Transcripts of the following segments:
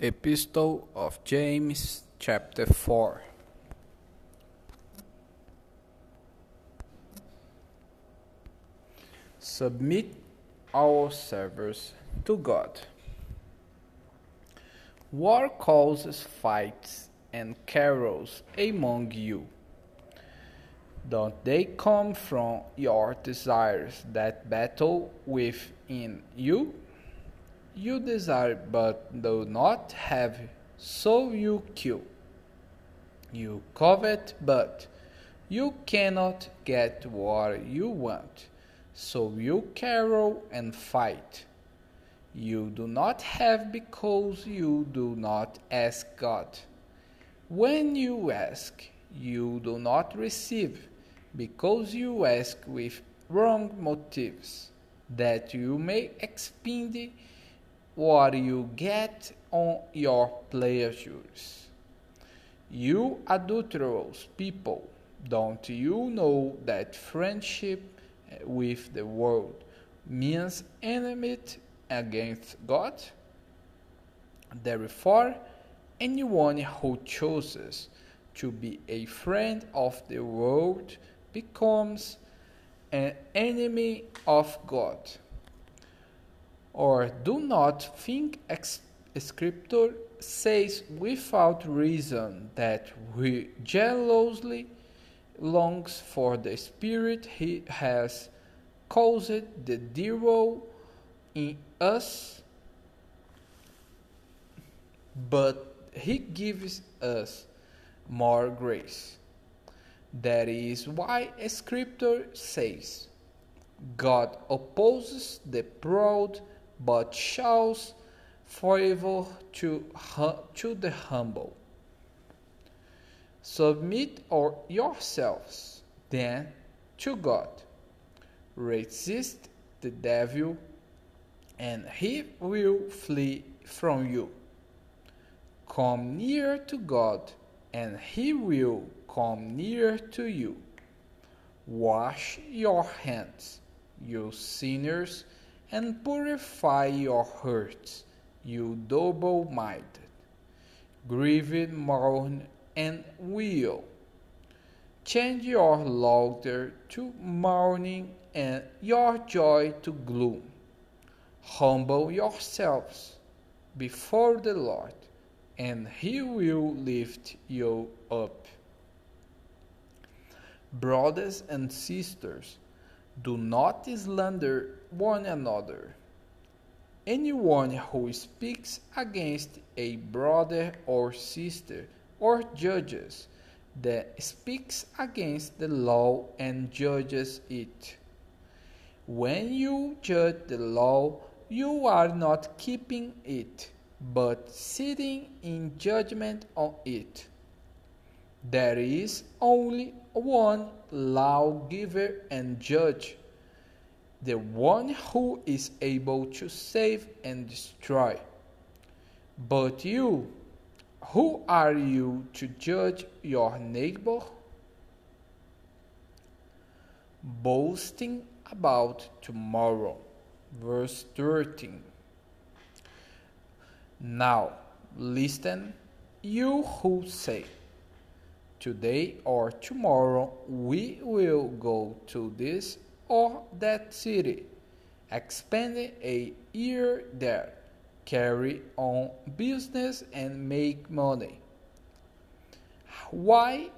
Epistle of James, chapter 4. Submit our ourselves to God. War causes fights and quarrels among you. Don't they come from your desires that battle within you? You desire but do not have, so you kill. You covet but you cannot get what you want, so you quarrel and fight. You do not have because you do not ask God. When you ask, you do not receive because you ask with wrong motives, that you may expend what you get on your pleasures. You adulterous people, don't you know that friendship eh, with the world means enmity against God? Therefore, anyone who chooses to be a friend of the world becomes an enemy of God. Or do not think Scripture says without reason that we jealously longs for the Spirit He has caused the dwell in us, but He gives us more grace. That is why Scripture says, God opposes the proud, but shows favor to, to the humble. Submit or yourselves then to God. Resist the devil, and he will flee from you. Come near to God, and he will come near to you. Wash your hands, you sinners, and purify your hearts, you double minded. Grieved, mourn, and wail. Change your laughter to mourning and your joy to gloom. Humble yourselves before the Lord, and He will lift you up. Brothers and sisters, do not slander one another. Anyone who speaks against a brother or sister or judges that speaks against the law and judges it. When you judge the law, you are not keeping it, but sitting in judgment on it. There is only one lawgiver and judge, the one who is able to save and destroy. But you, who are you to judge your neighbor? Boasting about tomorrow. Verse 13. Now, listen, you who say, Today or tomorrow we will go to this or that city, expend a year there, carry on business and make money. Why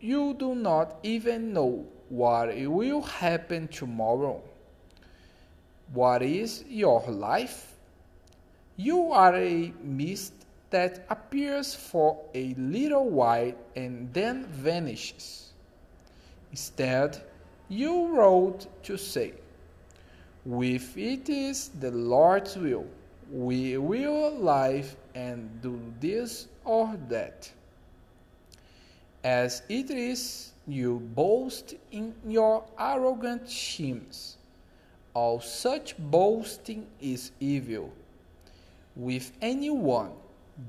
you do not even know what will happen tomorrow? What is your life? You are a mist that appears for a little while and then vanishes. Instead, you wrote to say, If it is the Lord's will, we will live and do this or that. As it is, you boast in your arrogant schemes. All such boasting is evil. With anyone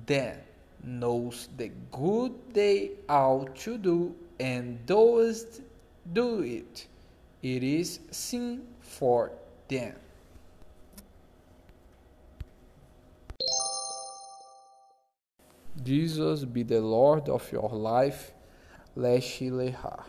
then knows the good they ought to do and does do it, it is sin for them. Jesus be the Lord of your life. Leshe Lehar.